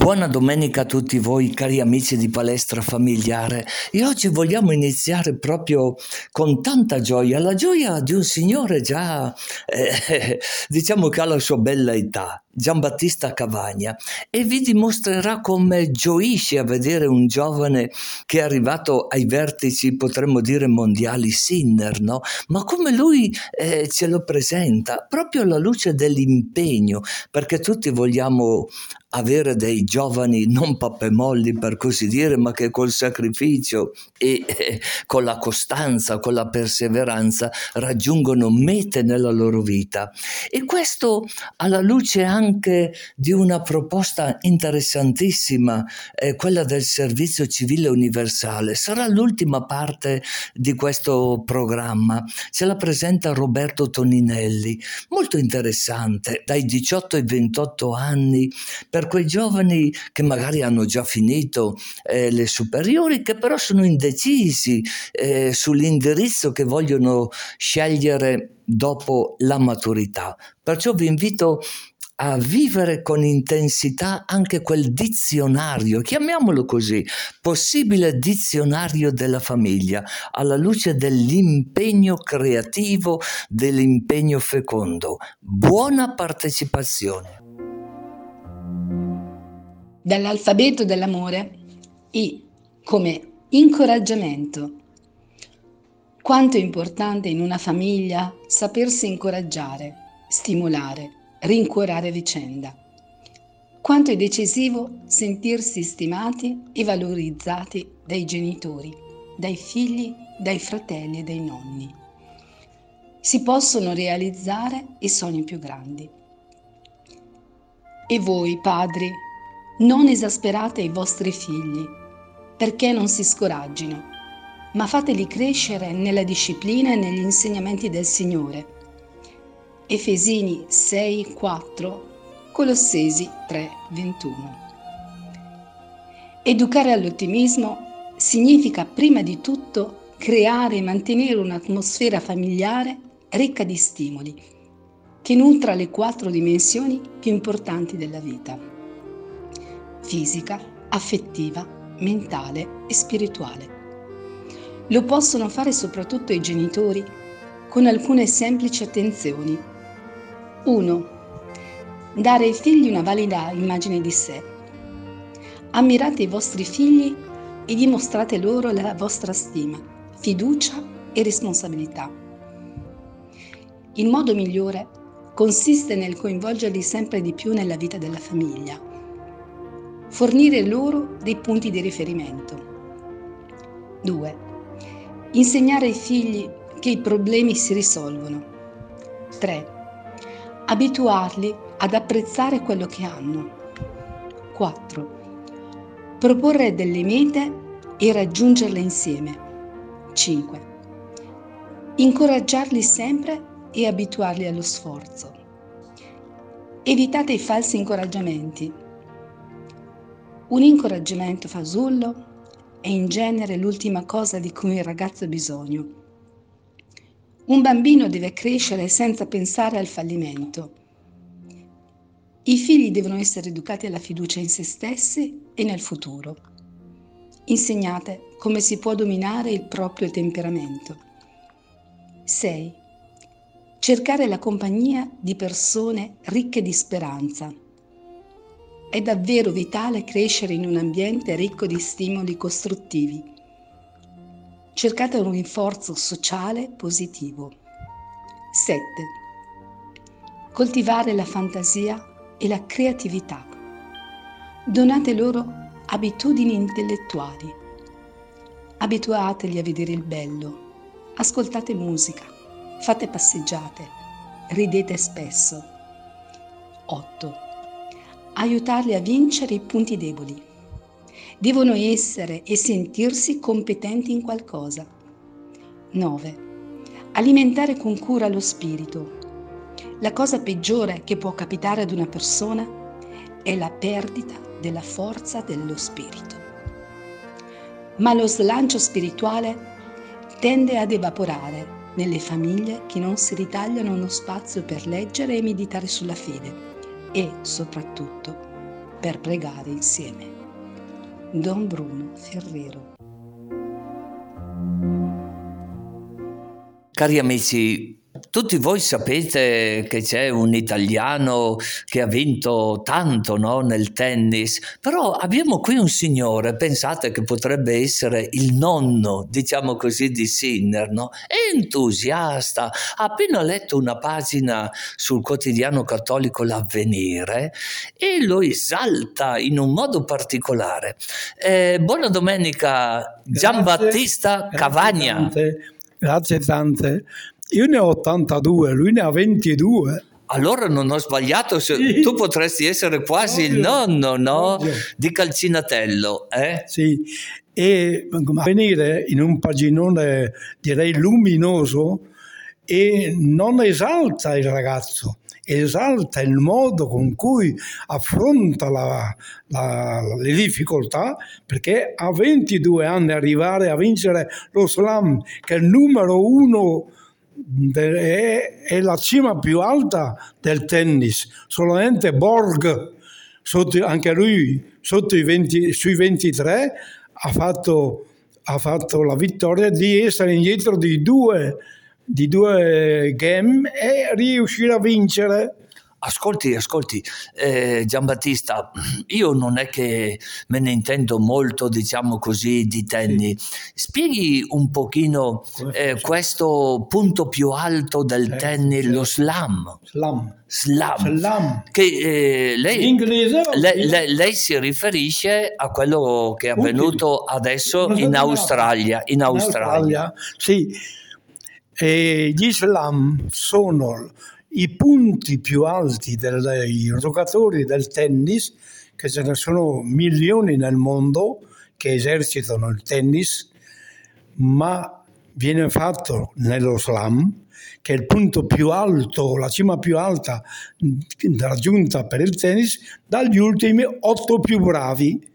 Buona domenica a tutti voi cari amici di Palestra Familiare. E oggi vogliamo iniziare proprio con tanta gioia, la gioia di un signore già eh, diciamo che ha la sua bella età, Giambattista Cavagna e vi dimostrerà come gioisce a vedere un giovane che è arrivato ai vertici, potremmo dire mondiali, Sinner, no? Ma come lui eh, ce lo presenta, proprio alla luce dell'impegno, perché tutti vogliamo avere dei giovani non pappemolli per così dire, ma che col sacrificio e eh, con la costanza, con la perseveranza raggiungono mete nella loro vita. E questo alla luce anche di una proposta interessantissima, eh, quella del servizio civile universale. Sarà l'ultima parte di questo programma. Ce la presenta Roberto Toninelli, molto interessante, dai 18 ai 28 anni. Per quei giovani che magari hanno già finito eh, le superiori, che però sono indecisi eh, sull'indirizzo che vogliono scegliere dopo la maturità. Perciò vi invito a vivere con intensità anche quel dizionario, chiamiamolo così, possibile dizionario della famiglia, alla luce dell'impegno creativo, dell'impegno fecondo. Buona partecipazione. dall'alfabeto dell'amore I come incoraggiamento. Quanto è importante in una famiglia sapersi incoraggiare, stimolare, rincuorare vicenda. Quanto è decisivo sentirsi stimati e valorizzati dai genitori, dai figli, dai fratelli e dai nonni. Si possono realizzare i sogni più grandi. E voi, padri, non esasperate i vostri figli, perché non si scoraggino, ma fateli crescere nella disciplina e negli insegnamenti del Signore. Efesini 6, 4, Colossesi 3, 21. Educare all'ottimismo significa prima di tutto creare e mantenere un'atmosfera familiare ricca di stimoli, che nutra le quattro dimensioni più importanti della vita fisica, affettiva, mentale e spirituale. Lo possono fare soprattutto i genitori con alcune semplici attenzioni. 1. Dare ai figli una valida immagine di sé. Ammirate i vostri figli e dimostrate loro la vostra stima, fiducia e responsabilità. Il modo migliore consiste nel coinvolgerli sempre di più nella vita della famiglia fornire loro dei punti di riferimento. 2. Insegnare ai figli che i problemi si risolvono. 3. Abituarli ad apprezzare quello che hanno. 4. Proporre delle mete e raggiungerle insieme. 5. Incoraggiarli sempre e abituarli allo sforzo. Evitate i falsi incoraggiamenti un incoraggiamento fasullo è in genere l'ultima cosa di cui il ragazzo ha bisogno. Un bambino deve crescere senza pensare al fallimento. I figli devono essere educati alla fiducia in se stessi e nel futuro. Insegnate come si può dominare il proprio temperamento. 6. Cercare la compagnia di persone ricche di speranza è davvero vitale crescere in un ambiente ricco di stimoli costruttivi. Cercate un rinforzo sociale positivo. 7. Coltivare la fantasia e la creatività. Donate loro abitudini intellettuali. Abituateli a vedere il bello. Ascoltate musica. Fate passeggiate. Ridete spesso. 8 aiutarli a vincere i punti deboli. Devono essere e sentirsi competenti in qualcosa. 9. Alimentare con cura lo spirito. La cosa peggiore che può capitare ad una persona è la perdita della forza dello spirito. Ma lo slancio spirituale tende ad evaporare nelle famiglie che non si ritagliano uno spazio per leggere e meditare sulla fede e soprattutto per pregare insieme. Don Bruno Ferrero. Cari amici, tutti voi sapete che c'è un italiano che ha vinto tanto no, nel tennis, però abbiamo qui un signore, pensate che potrebbe essere il nonno, diciamo così, di Sinner, no? È entusiasta, ha appena letto una pagina sul quotidiano cattolico L'Avvenire e lo esalta in un modo particolare. Eh, buona domenica, Giambattista Cavagna. Tante, grazie tante. Io ne ho 82, lui ne ha 22. Allora non ho sbagliato, sì. tu potresti essere quasi il nonno no? di Calcinatello. Eh? Sì, e venire in un paginone direi luminoso e non esalta il ragazzo, esalta il modo con cui affronta la, la, le difficoltà, perché a 22 anni arrivare a vincere lo slam, che è il numero uno è, è, la cima più alta del tennis, solamente Borg, sotto, anche lui sotto i 20, sui 23 ha fatto, ha fatto, la vittoria di essere indietro di due, di due game e riuscire a vincere Ascolti, ascolti, eh, Giambattista, io non è che me ne intendo molto, diciamo così, di tennis. Spieghi un pochino eh, questo punto più alto del tennis, lo slam. Slam. Slam. slam. Che eh, lei, inglese, lei, lei, lei, si riferisce a quello che è avvenuto adesso in Australia. In Australia. Australia sì. Gli slam sono i punti più alti dei giocatori del tennis, che ce ne sono milioni nel mondo che esercitano il tennis, ma viene fatto nello slam, che è il punto più alto, la cima più alta raggiunta per il tennis, dagli ultimi otto più bravi.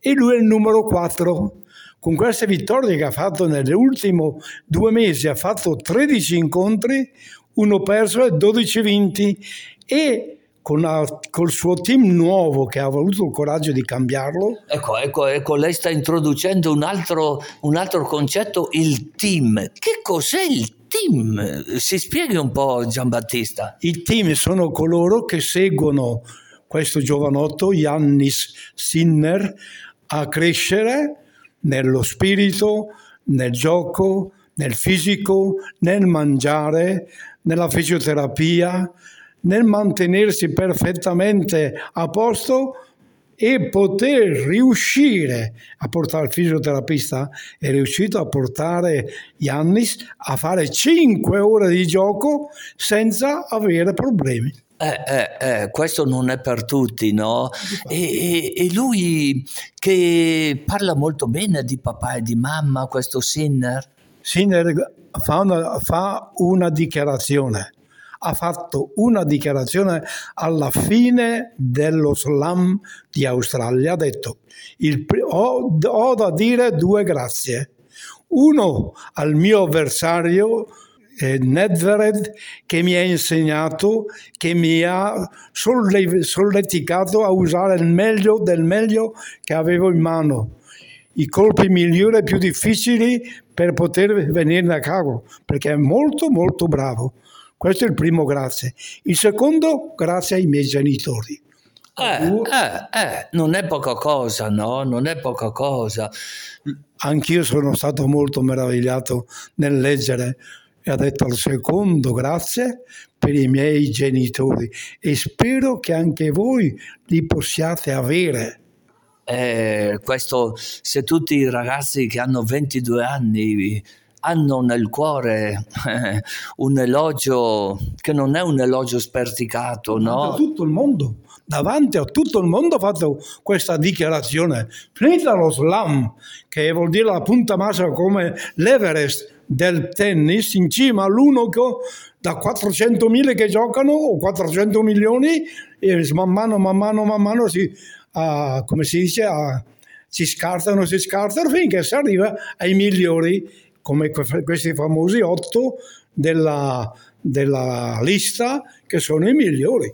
E lui è il numero 4 con queste vittorie che ha fatto negli ultimi due mesi, ha fatto 13 incontri, uno perso e 12 vinti e con la, col suo team nuovo che ha avuto il coraggio di cambiarlo. Ecco, ecco, ecco lei sta introducendo un altro, un altro concetto, il team. Che cos'è il team? Si spieghi un po' Giambattista. I team sono coloro che seguono questo giovanotto, Yannis Sinner, a crescere nello spirito, nel gioco, nel fisico, nel mangiare, nella fisioterapia, nel mantenersi perfettamente a posto e poter riuscire a portare il fisioterapista è riuscito a portare Yannis a fare 5 ore di gioco senza avere problemi. Eh, eh, eh, questo non è per tutti, no? E, e, e, lui che parla molto bene di papà e di mamma, questo Sinner. Sinner fa una, fa una dichiarazione, ha fatto una dichiarazione alla fine dello slam di Australia, ha detto il, ho, ho da dire due grazie. Uno al mio avversario eh, Nedved che mi ha insegnato, che mi ha solleticato a usare il meglio del meglio che avevo in mano. I colpi migliori e più difficili per poter venire a capo, perché è molto molto bravo. Questo è il primo grazie. Il secondo grazie ai miei genitori. Eh, eh, eh, non è poca cosa, no? Non è poca cosa. Anch'io sono stato molto meravigliato nel leggere e ha detto al secondo grazie per i miei genitori e spero che anche voi li possiate avere eh, questo, se tutti i ragazzi che hanno 22 anni hanno nel cuore eh, un elogio che non è un elogio sperticato, no? A tutto il mondo, davanti a tutto il mondo ha fatto questa dichiarazione. Finita lo slam, che vuol dire la punta massa come l'Everest del tennis, in cima all'uno da 400.000 che giocano o 400 milioni e man mano, man mano, man mano si a, come si dice, a, si scartano, si scartano finché si arriva ai migliori, come questi famosi otto della, della lista che sono i migliori.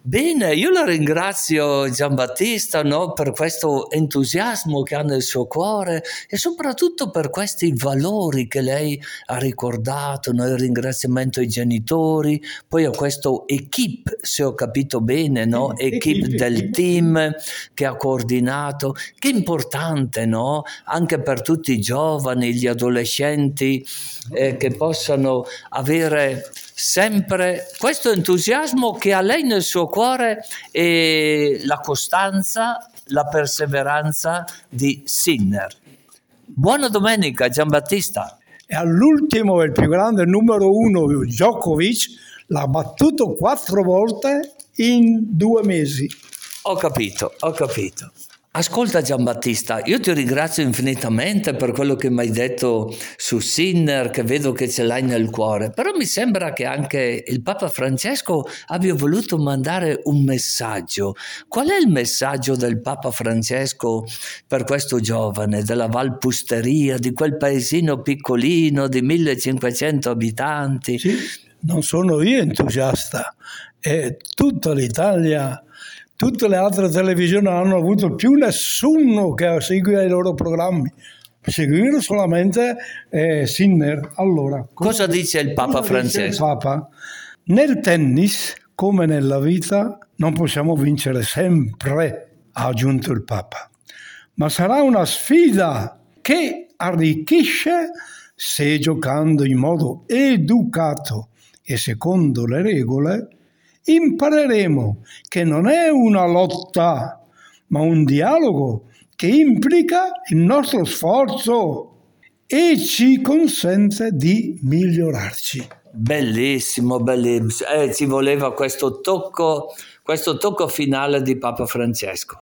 Bene, io la ringrazio Giambattista no, per questo entusiasmo che ha nel suo cuore e soprattutto per questi valori che lei ha ricordato, no, il ringraziamento ai genitori, poi a questo equip, se ho capito bene, no? equip del team che ha coordinato, che è importante no? anche per tutti i giovani, gli adolescenti eh, che possano avere sempre questo entusiasmo che ha lei nel suo cuore e la costanza, la perseveranza di Sinner. Buona domenica Giambattista. E all'ultimo, il più grande numero uno, Djokovic, l'ha battuto quattro volte in due mesi. Ho capito, ho capito. Ascolta Giambattista, io ti ringrazio infinitamente per quello che mi hai detto su Sinner, che vedo che ce l'hai nel cuore, però mi sembra che anche il Papa Francesco abbia voluto mandare un messaggio. Qual è il messaggio del Papa Francesco per questo giovane della Valpusteria, di quel paesino piccolino di 1500 abitanti? Sì, non sono io entusiasta, è tutta l'Italia tutte le altre televisioni non hanno avuto più nessuno che segue i loro programmi. Seguire solamente eh, Sinner. Allora, cosa, cosa dice il Papa Francesco? Il Papa? Nel tennis, come nella vita, non possiamo vincere sempre, ha aggiunto il Papa, ma sarà una sfida che arricchisce se giocando in modo educato e secondo le regole impareremo che non è una lotta, ma un dialogo che implica il nostro sforzo e ci consente di migliorarci. Bellissimo, bellissimo. Eh, ci voleva questo tocco, questo tocco finale di Papa Francesco.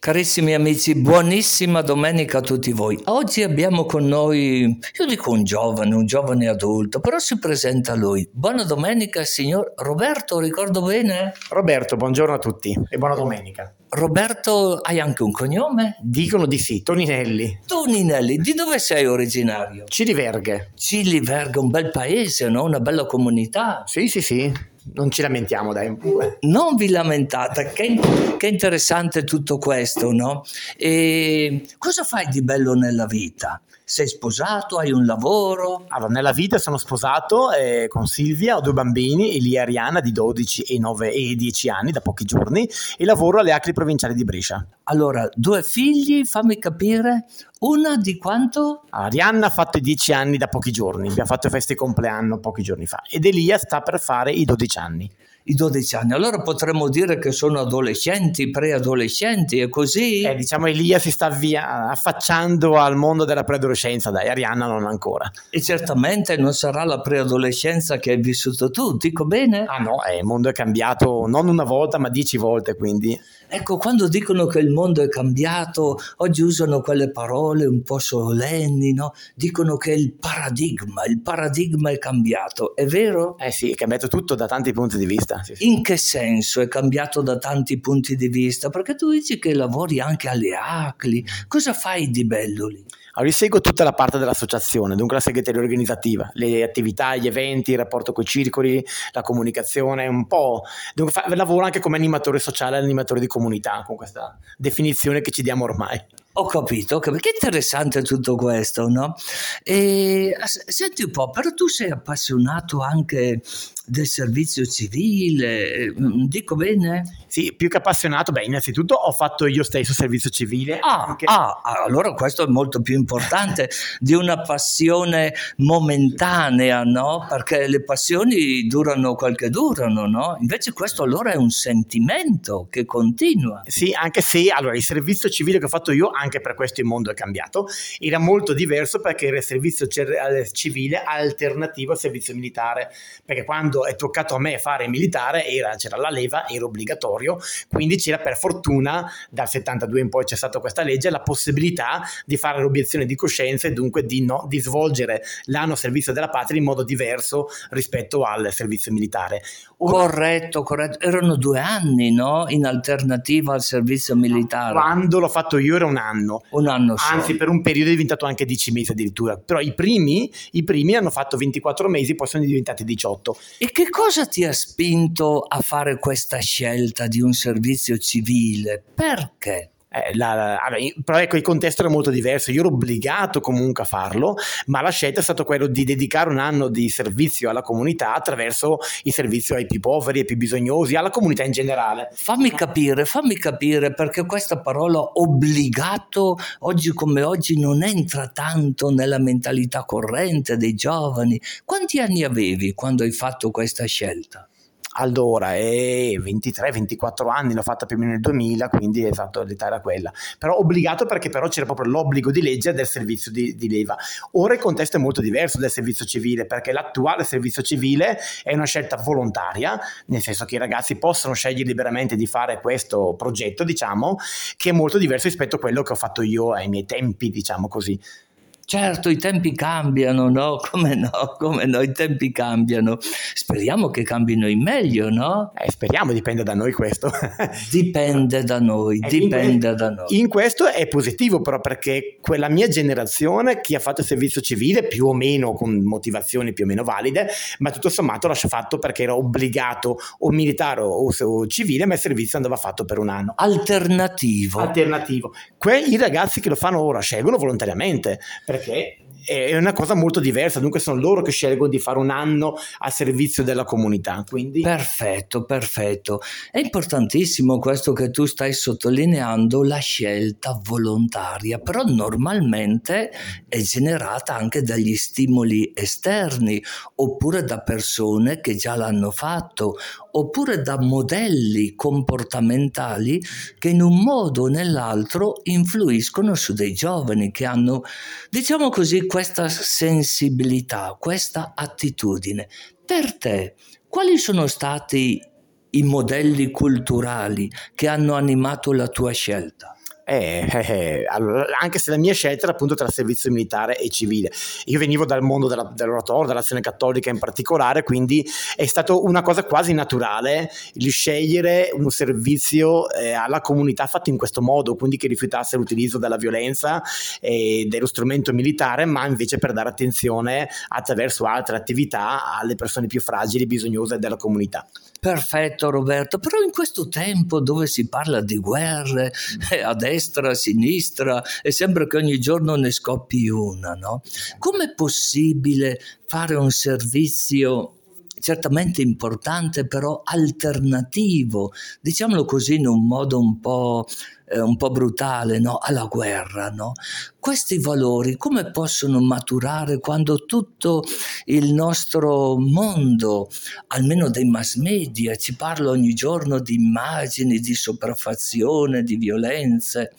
Carissimi amici, buonissima domenica a tutti voi. Oggi abbiamo con noi, io dico un giovane, un giovane adulto, però si presenta lui. Buona domenica, signor Roberto, ricordo bene? Roberto, buongiorno a tutti e buona domenica. Roberto, hai anche un cognome? Dicono di sì, Toninelli. Toninelli, di dove sei originario? Ciliverghe. Ciliverghe, un bel paese, no? Una bella comunità. Sì, sì, sì non ci lamentiamo, dai. Non vi lamentate, che, che interessante tutto questo, no? E cosa fai di bello nella vita? Sei sposato? Hai un lavoro? Allora, nella vita sono sposato eh, con Silvia, ho due bambini, Elia e Ariana di 12 e 9 e 10 anni, da pochi giorni, e lavoro alle Acri provinciali di Brescia. Allora, due figli, fammi capire, una di quanto? Arianna ha fatto i 10 anni da pochi giorni, abbiamo fatto feste compleanno pochi giorni fa, ed Elia sta per fare i 12 anni i 12 anni. Allora potremmo dire che sono adolescenti, preadolescenti e così. Eh, diciamo Elia si sta via affacciando al mondo della preadolescenza, dai, Arianna non ancora. E certamente non sarà la preadolescenza che hai vissuto tu, dico bene? Ah no, eh, il mondo è cambiato non una volta ma dieci volte, quindi. Ecco, quando dicono che il mondo è cambiato, oggi usano quelle parole un po' solenni, no? Dicono che il paradigma, il paradigma è cambiato, è vero? Eh sì, è cambiato tutto da tanti punti di vista sì, sì. In che senso è cambiato da tanti punti di vista? Perché tu dici che lavori anche alle ACLI, cosa fai di bello lì? Allora, seguo tutta la parte dell'associazione, dunque la segreteria organizzativa, le attività, gli eventi, il rapporto con i circoli, la comunicazione, un po'. Dunque fa, lavoro anche come animatore sociale, animatore di comunità, con questa definizione che ci diamo ormai. Ho capito, ho capito, che interessante tutto questo, no? E, senti un po', però tu sei appassionato anche del servizio civile, mm, dico bene? Sì, più che appassionato, beh, innanzitutto ho fatto io stesso servizio civile. Ah, anche... ah, allora questo è molto più importante di una passione momentanea, no? Perché le passioni durano quel che durano, no? Invece questo allora è un sentimento che continua. Sì, anche se, allora, il servizio civile che ho fatto io, anche per questo il mondo è cambiato, era molto diverso perché era il servizio civile alternativo al servizio militare, perché quando è toccato a me fare militare era, c'era la leva, era obbligatorio, quindi c'era per fortuna dal 72 in poi c'è stata questa legge la possibilità di fare l'obiezione di coscienza e dunque di, no, di svolgere l'anno servizio della patria in modo diverso rispetto al servizio militare. Corretto, corretto. Erano due anni, no? In alternativa al servizio militare. Quando l'ho fatto io era un anno anno. Un anno solo. Anzi, per un periodo è diventato anche 10 mesi addirittura. Però i primi, i primi hanno fatto 24 mesi, poi sono diventati 18. E che cosa ti ha spinto a fare questa scelta di un servizio civile? Perché? Eh, la, però ecco il contesto era molto diverso, io ero obbligato comunque a farlo, ma la scelta è stata quella di dedicare un anno di servizio alla comunità attraverso il servizio ai più poveri, ai più bisognosi, alla comunità in generale. Fammi capire, fammi capire perché questa parola obbligato oggi come oggi non entra tanto nella mentalità corrente dei giovani. Quanti anni avevi quando hai fatto questa scelta? Allora è 23-24 anni, l'ho fatta più o meno nel 2000, quindi esatto, l'età era quella. Però obbligato perché però c'era proprio l'obbligo di legge del servizio di, di, leva. Ora il contesto è molto diverso del servizio civile perché l'attuale servizio civile è una scelta volontaria, nel senso che i ragazzi possono scegliere liberamente di fare questo progetto, diciamo, che è molto diverso rispetto a quello che ho fatto io ai miei tempi, diciamo così. Certo, i tempi cambiano, no? Come no? Come no? I tempi cambiano. Speriamo che cambino in meglio, no? Eh, speriamo, dipende da noi questo. dipende da noi, eh, dipende in, da noi. In questo è positivo però perché quella mia generazione, chi ha fatto il servizio civile, più o meno con motivazioni più o meno valide, ma tutto sommato l'ha fatto perché era obbligato o militare o, o civile, ma il servizio andava fatto per un anno. Alternativo. Alternativo. Que- I ragazzi che lo fanno ora scelgono volontariamente perché perché è una cosa molto diversa, dunque sono loro che scelgono di fare un anno a servizio della comunità. Quindi... Perfetto, perfetto. È importantissimo questo che tu stai sottolineando, la scelta volontaria, però normalmente è generata anche dagli stimoli esterni oppure da persone che già l'hanno fatto oppure da modelli comportamentali che in un modo o nell'altro influiscono su dei giovani che hanno, diciamo così, questa sensibilità, questa attitudine. Per te, quali sono stati i modelli culturali che hanno animato la tua scelta? Eh, eh, eh, anche se la mia scelta era appunto tra servizio militare e civile. Io venivo dal mondo della, dell'oratorio, dell'azione cattolica in particolare, quindi è stata una cosa quasi naturale il scegliere un servizio eh, alla comunità fatto in questo modo, quindi che rifiutasse l'utilizzo della violenza e dello strumento militare, ma invece per dare attenzione attraverso altre attività alle persone più fragili e bisognose della comunità. Perfetto Roberto, però in questo tempo dove si parla di guerre eh, a destra, a sinistra e sembra che ogni giorno ne scoppi una, no? Com'è possibile fare un servizio certamente importante, però alternativo, diciamolo così in un modo un po', eh, un po brutale, no? alla guerra. No? Questi valori come possono maturare quando tutto il nostro mondo, almeno dei mass media, ci parla ogni giorno di immagini, di sopraffazione, di violenze?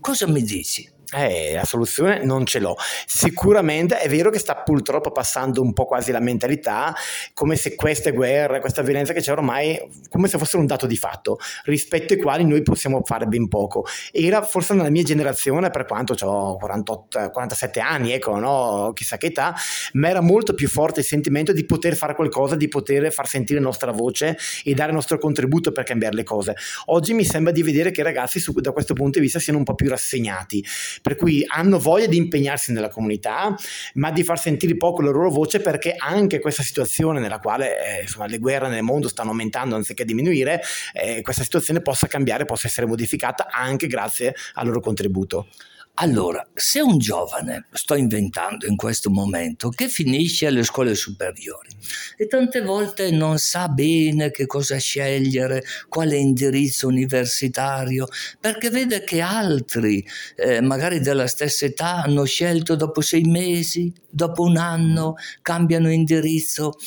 Cosa mi dici? Eh, la soluzione non ce l'ho. Sicuramente è vero che sta purtroppo passando un po' quasi la mentalità, come se queste guerre, questa violenza che c'è ormai, come se fossero un dato di fatto, rispetto ai quali noi possiamo fare ben poco. Era forse nella mia generazione, per quanto ho 48, 47 anni, ecco, no? chissà che età, ma era molto più forte il sentimento di poter fare qualcosa, di poter far sentire la nostra voce e dare il nostro contributo per cambiare le cose. Oggi mi sembra di vedere che i ragazzi su, da questo punto di vista siano un po' più rassegnati per cui hanno voglia di impegnarsi nella comunità, ma di far sentire poco la loro voce perché anche questa situazione nella quale eh, insomma, le guerre nel mondo stanno aumentando anziché diminuire, eh, questa situazione possa cambiare, possa essere modificata anche grazie al loro contributo. Allora, se un giovane, sto inventando in questo momento, che finisce alle scuole superiori e tante volte non sa bene che cosa scegliere, quale indirizzo universitario, perché vede che altri, eh, magari della stessa età, hanno scelto dopo sei mesi, dopo un anno, cambiano indirizzo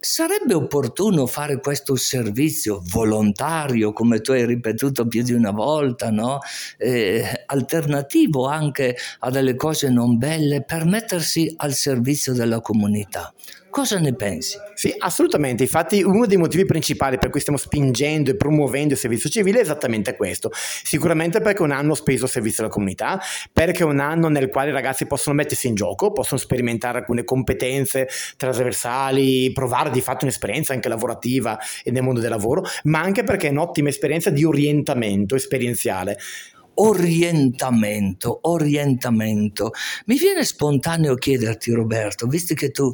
Sarebbe opportuno fare questo servizio volontario, come tu hai ripetuto più di una volta, no? eh, alternativo anche a delle cose non belle per mettersi al servizio della comunità. Cosa ne pensi? Sì, assolutamente. Infatti, uno dei motivi principali per cui stiamo spingendo e promuovendo il servizio civile è esattamente questo. Sicuramente perché è un anno speso al servizio alla comunità, perché è un anno nel quale i ragazzi possono mettersi in gioco, possono sperimentare alcune competenze trasversali, provare di fatto un'esperienza anche lavorativa e nel mondo del lavoro, ma anche perché è un'ottima esperienza di orientamento esperienziale orientamento, orientamento. Mi viene spontaneo chiederti Roberto, visto che tu,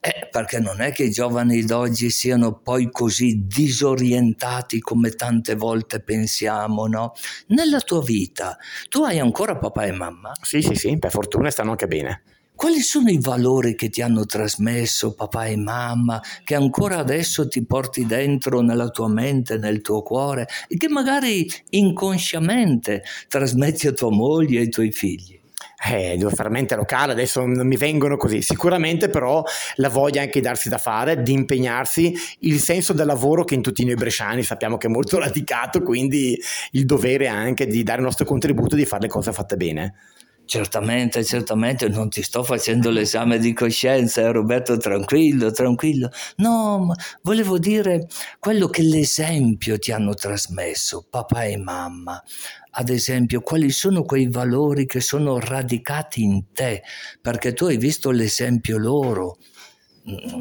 eh, perché non è che i giovani d'oggi siano poi così disorientati come tante volte pensiamo, no? Nella tua vita, tu hai ancora papà e mamma? Sì, sì, sì, per fortuna stanno anche bene. Quali sono i valori che ti hanno trasmesso papà e mamma, che ancora adesso ti porti dentro nella tua mente, nel tuo cuore e che magari inconsciamente trasmetti a tua moglie e ai tuoi figli? Eh, devo fare mente locale, adesso non mi vengono così. Sicuramente però la voglia anche di darsi da fare, di impegnarsi, il senso del lavoro che in tutti noi bresciani sappiamo che è molto radicato, quindi il dovere anche di dare il nostro contributo, di fare le cose fatte bene. Certamente, certamente non ti sto facendo l'esame di coscienza, eh, Roberto, tranquillo, tranquillo. No, ma volevo dire quello che l'esempio ti hanno trasmesso, papà e mamma. Ad esempio, quali sono quei valori che sono radicati in te, perché tu hai visto l'esempio loro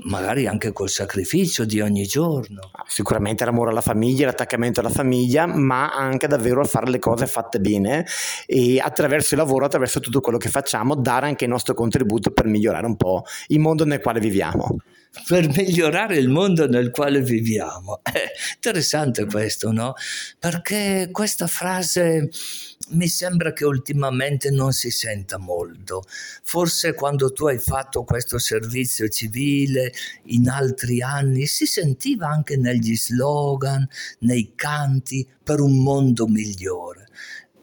magari anche col sacrificio di ogni giorno. Sicuramente l'amore alla famiglia, l'attaccamento alla famiglia, ma anche davvero a fare le cose fatte bene e attraverso il lavoro, attraverso tutto quello che facciamo, dare anche il nostro contributo per migliorare un po' il mondo nel quale viviamo per migliorare il mondo nel quale viviamo. È interessante questo, no? Perché questa frase mi sembra che ultimamente non si senta molto. Forse quando tu hai fatto questo servizio civile in altri anni si sentiva anche negli slogan, nei canti per un mondo migliore.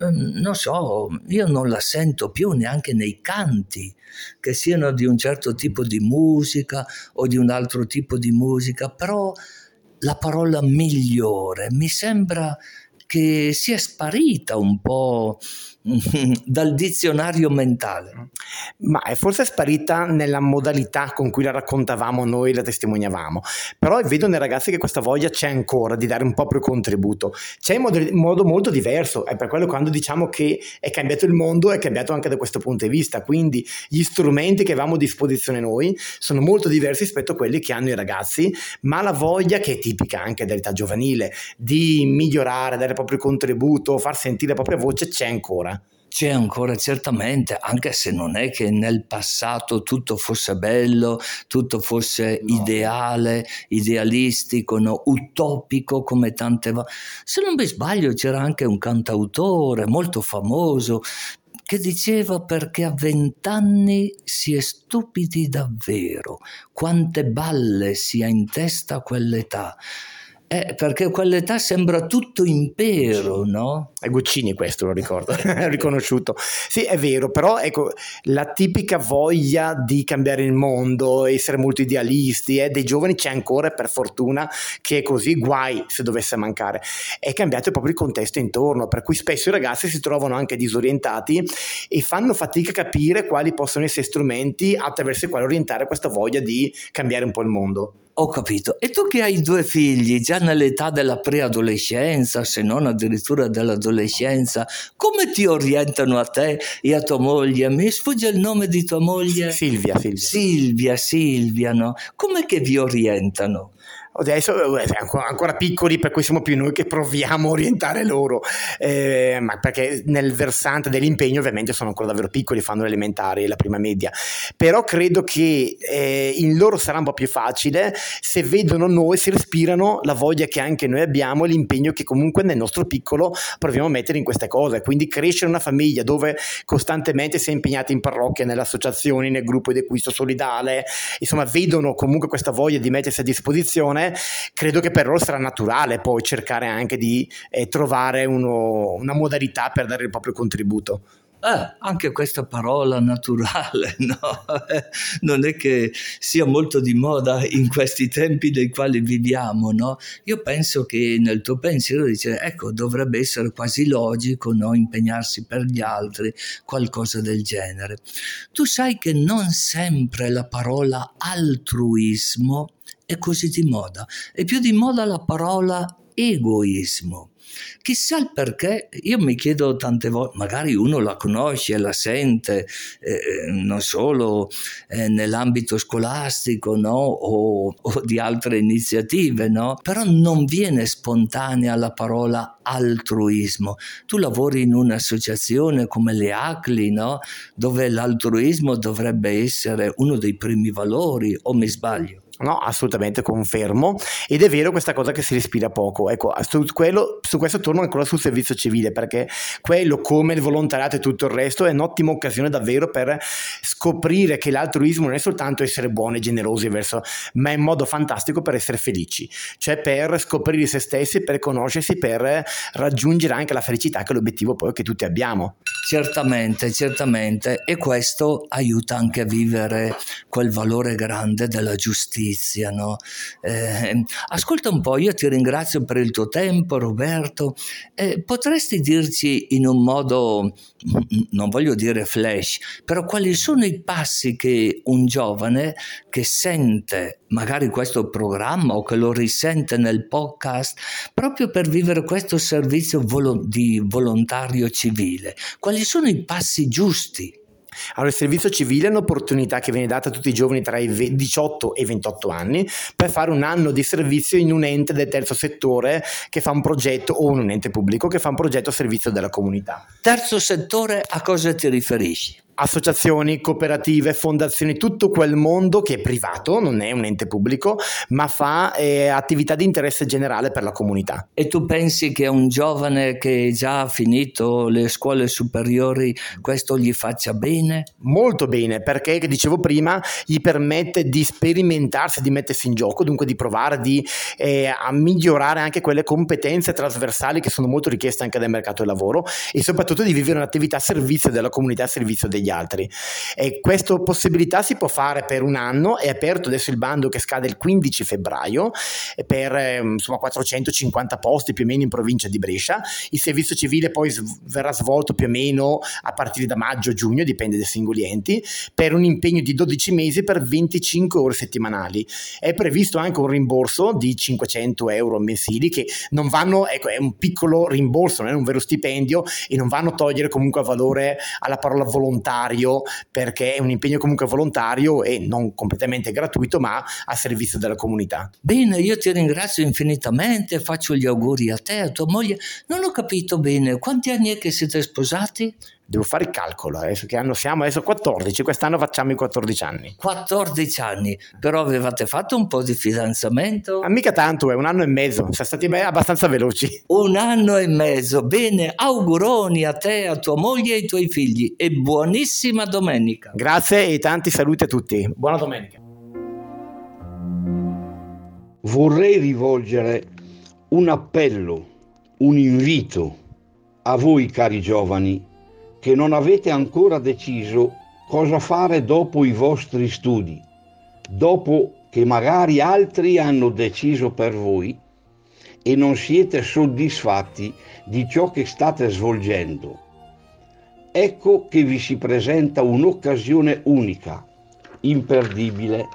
Ehm, non so, io non la sento più neanche nei canti, che siano di un certo tipo di musica o di un altro tipo di musica, però la parola migliore mi sembra che sia sparita un po' dal dizionario mentale. Ma è forse sparita nella modalità con cui la raccontavamo noi, la testimoniavamo. Però vedo nei ragazzi che questa voglia c'è ancora di dare un proprio contributo. C'è in modo, modo molto diverso, è per quello quando diciamo che è cambiato il mondo, è cambiato anche da questo punto di vista. Quindi gli strumenti che avevamo a disposizione noi sono molto diversi rispetto a quelli che hanno i ragazzi, ma la voglia che è tipica anche dell'età giovanile di migliorare, dare il proprio contributo, far sentire la propria voce c'è ancora c'è ancora certamente, anche se non è che nel passato tutto fosse bello, tutto fosse no. ideale, idealistico, no? utopico come tante volte. Se non mi sbaglio c'era anche un cantautore molto famoso che diceva perché a vent'anni si è stupidi davvero, quante balle si ha in testa a quell'età. Eh, perché quell'età sembra tutto impero, no? È Guccini questo, lo ricordo, riconosciuto. Sì, è vero, però ecco, la tipica voglia di cambiare il mondo, essere molto idealisti, eh, dei giovani c'è ancora, per fortuna, che è così, guai se dovesse mancare. È cambiato proprio il contesto intorno, per cui spesso i ragazzi si trovano anche disorientati e fanno fatica a capire quali possono essere strumenti attraverso i quali orientare questa voglia di cambiare un po' il mondo. Ho capito. E tu che hai due figli, già nell'età della preadolescenza, se non addirittura dell'adolescenza, come ti orientano a te e a tua moglie? Mi sfugge il nome di tua moglie? Silvia, Silvia. Silvia, Silvia, no? Come che vi orientano? Adesso eh, ancora, ancora piccoli per cui siamo più noi che proviamo a orientare loro. Eh, ma perché nel versante dell'impegno ovviamente sono ancora davvero piccoli fanno l'elementare e la prima media. Però credo che eh, in loro sarà un po' più facile. Se vedono noi si respirano la voglia che anche noi abbiamo e l'impegno che comunque nel nostro piccolo proviamo a mettere in queste cose. Quindi crescere una famiglia dove costantemente si è impegnati in parrocchia nelle associazioni nel gruppo di acquisto solidale insomma vedono comunque questa voglia di mettersi a disposizione credo che per loro sarà naturale poi cercare anche di eh, trovare uno, una modalità per dare il proprio contributo. Eh, anche questa parola naturale, no? non è che sia molto di moda in questi tempi nei quali viviamo, no? Io penso che nel tuo pensiero dice, ecco, dovrebbe essere quasi logico, no? Impegnarsi per gli altri, qualcosa del genere. Tu sai che non sempre la parola altruismo è così di moda. È più di moda la parola egoismo. Chissà il perché, io mi chiedo tante volte, magari uno la conosce, la sente, eh, non solo eh, nell'ambito scolastico no? o, o, di altre iniziative, no? però non viene spontanea la parola altruismo. Tu lavori in un'associazione come le ACLI, no? dove l'altruismo dovrebbe essere uno dei primi valori, o mi sbaglio? No, assolutamente confermo. Ed è vero questa cosa che si respira poco. Ecco, su, quello, su questo torno ancora sul servizio civile, perché quello, come il volontariato e tutto il resto, è un'ottima occasione davvero per scoprire che l'altruismo non è soltanto essere buoni e generosi verso, ma è un modo fantastico per essere felici, cioè per scoprire se stessi, per conoscersi, per raggiungere anche la felicità, che è l'obiettivo poi che tutti abbiamo. Certamente, certamente. E questo aiuta anche a vivere quel valore grande della giustizia giustizia. No? Eh, ascolta un po', io ti ringrazio per il tuo tempo, Roberto. Eh, potresti dirci in un modo, non voglio dire flash, però quali sono i passi che un giovane che sente magari questo programma o che lo risente nel podcast proprio per vivere questo servizio volo- di volontario civile, quali sono i passi giusti? Allora, il servizio civile è un'opportunità che viene data a tutti i giovani tra i 18 e i 28 anni per fare un anno di servizio in un ente del terzo settore che fa un progetto o in un ente pubblico che fa un progetto a servizio della comunità. Terzo settore, a cosa ti riferisci? Associazioni, cooperative, fondazioni, tutto quel mondo che è privato, non è un ente pubblico, ma fa eh, attività di interesse generale per la comunità. E tu pensi che un giovane che già ha finito le scuole superiori questo gli faccia bene? Molto bene, perché, come dicevo prima, gli permette di sperimentarsi, di mettersi in gioco, dunque di provare di, eh, a migliorare anche quelle competenze trasversali che sono molto richieste anche dal mercato del lavoro e soprattutto di vivere un'attività a servizio della comunità, a servizio degli altri. E questa possibilità si può fare per un anno, è aperto adesso il bando che scade il 15 febbraio per ehm, insomma, 450 posti più o meno in provincia di Brescia. Il servizio civile poi verrà svolto più o meno a partire da maggio-giugno, dipende dai singoli enti, per un impegno di 12 mesi per 25 ore settimanali. È previsto anche un rimborso di 500 euro mensili che non vanno, ecco, è un piccolo rimborso, non è un vero stipendio e non vanno a togliere comunque valore alla parola volontà volontario perché è un impegno comunque volontario e non completamente gratuito ma a servizio della comunità. Bene, io ti ringrazio infinitamente, faccio gli auguri a te a tua moglie. Non ho capito bene, quanti anni è che siete sposati? Devo fare il calcolo, adesso che anno siamo? Adesso 14, quest'anno facciamo i 14 anni. 14 anni, però avevate fatto un po' di fidanzamento? Ah, mica tanto, è un anno e mezzo, siamo stati abbastanza veloci. Un anno e mezzo, bene, auguroni a te, a tua moglie e ai tuoi figli e buonissima domenica. Grazie e tanti saluti a tutti, buona domenica. Vorrei rivolgere un appello, un invito a voi cari giovani che non avete ancora deciso cosa fare dopo i vostri studi, dopo che magari altri hanno deciso per voi e non siete soddisfatti di ciò che state svolgendo. Ecco che vi si presenta un'occasione unica, imperdibile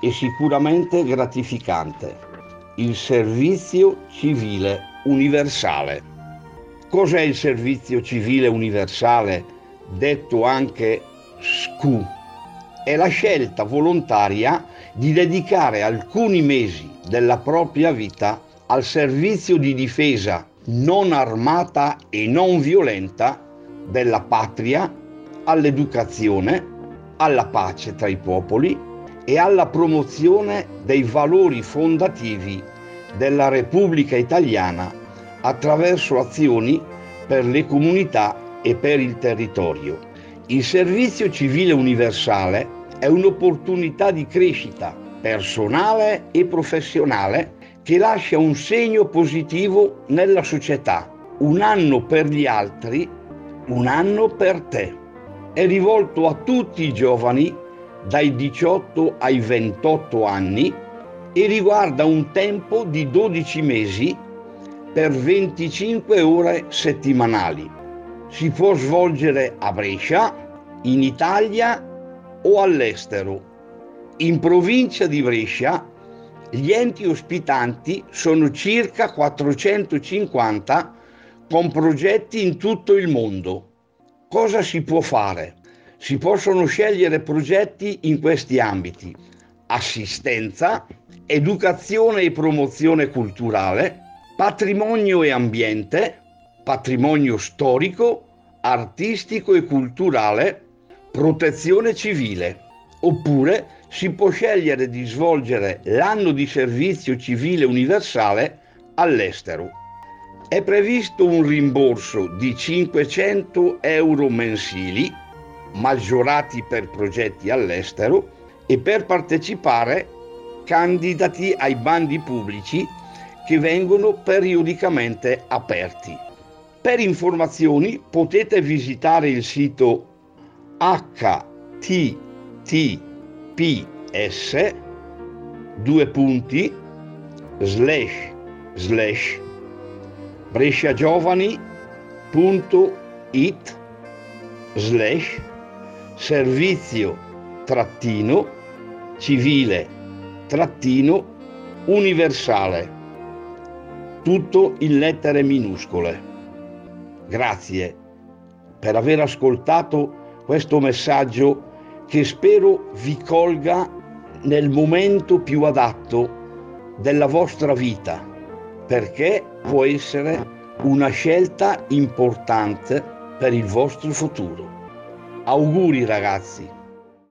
e sicuramente gratificante, il servizio civile universale. Cos'è il servizio civile universale, detto anche SCU? È la scelta volontaria di dedicare alcuni mesi della propria vita al servizio di difesa non armata e non violenta della patria, all'educazione, alla pace tra i popoli e alla promozione dei valori fondativi della Repubblica Italiana attraverso azioni per le comunità e per il territorio. Il servizio civile universale è un'opportunità di crescita personale e professionale che lascia un segno positivo nella società. Un anno per gli altri, un anno per te. È rivolto a tutti i giovani dai 18 ai 28 anni e riguarda un tempo di 12 mesi per 25 ore settimanali. Si può svolgere a Brescia, in Italia o all'estero. In provincia di Brescia Gli enti ospitanti sono circa 450 con progetti in tutto il mondo. Cosa si può fare? Si possono scegliere progetti in questi ambiti. Assistenza, educazione e promozione culturale, patrimonio e ambiente, patrimonio storico, artistico e culturale, protezione civile. Oppure si può scegliere di svolgere l'anno di servizio civile universale all'estero. È previsto un rimborso di 500 euro mensili, maggiorati per progetti all'estero, e per partecipare candidati ai bandi pubblici che vengono periodicamente aperti. Per informazioni potete visitare il sito https due punti slash slash bresciagiovani.it slash servizio trattino civile trattino universale tutto in lettere minuscole. Grazie per aver ascoltato questo messaggio che spero vi colga nel momento più adatto della vostra vita, perché può essere una scelta importante per il vostro futuro. Auguri ragazzi!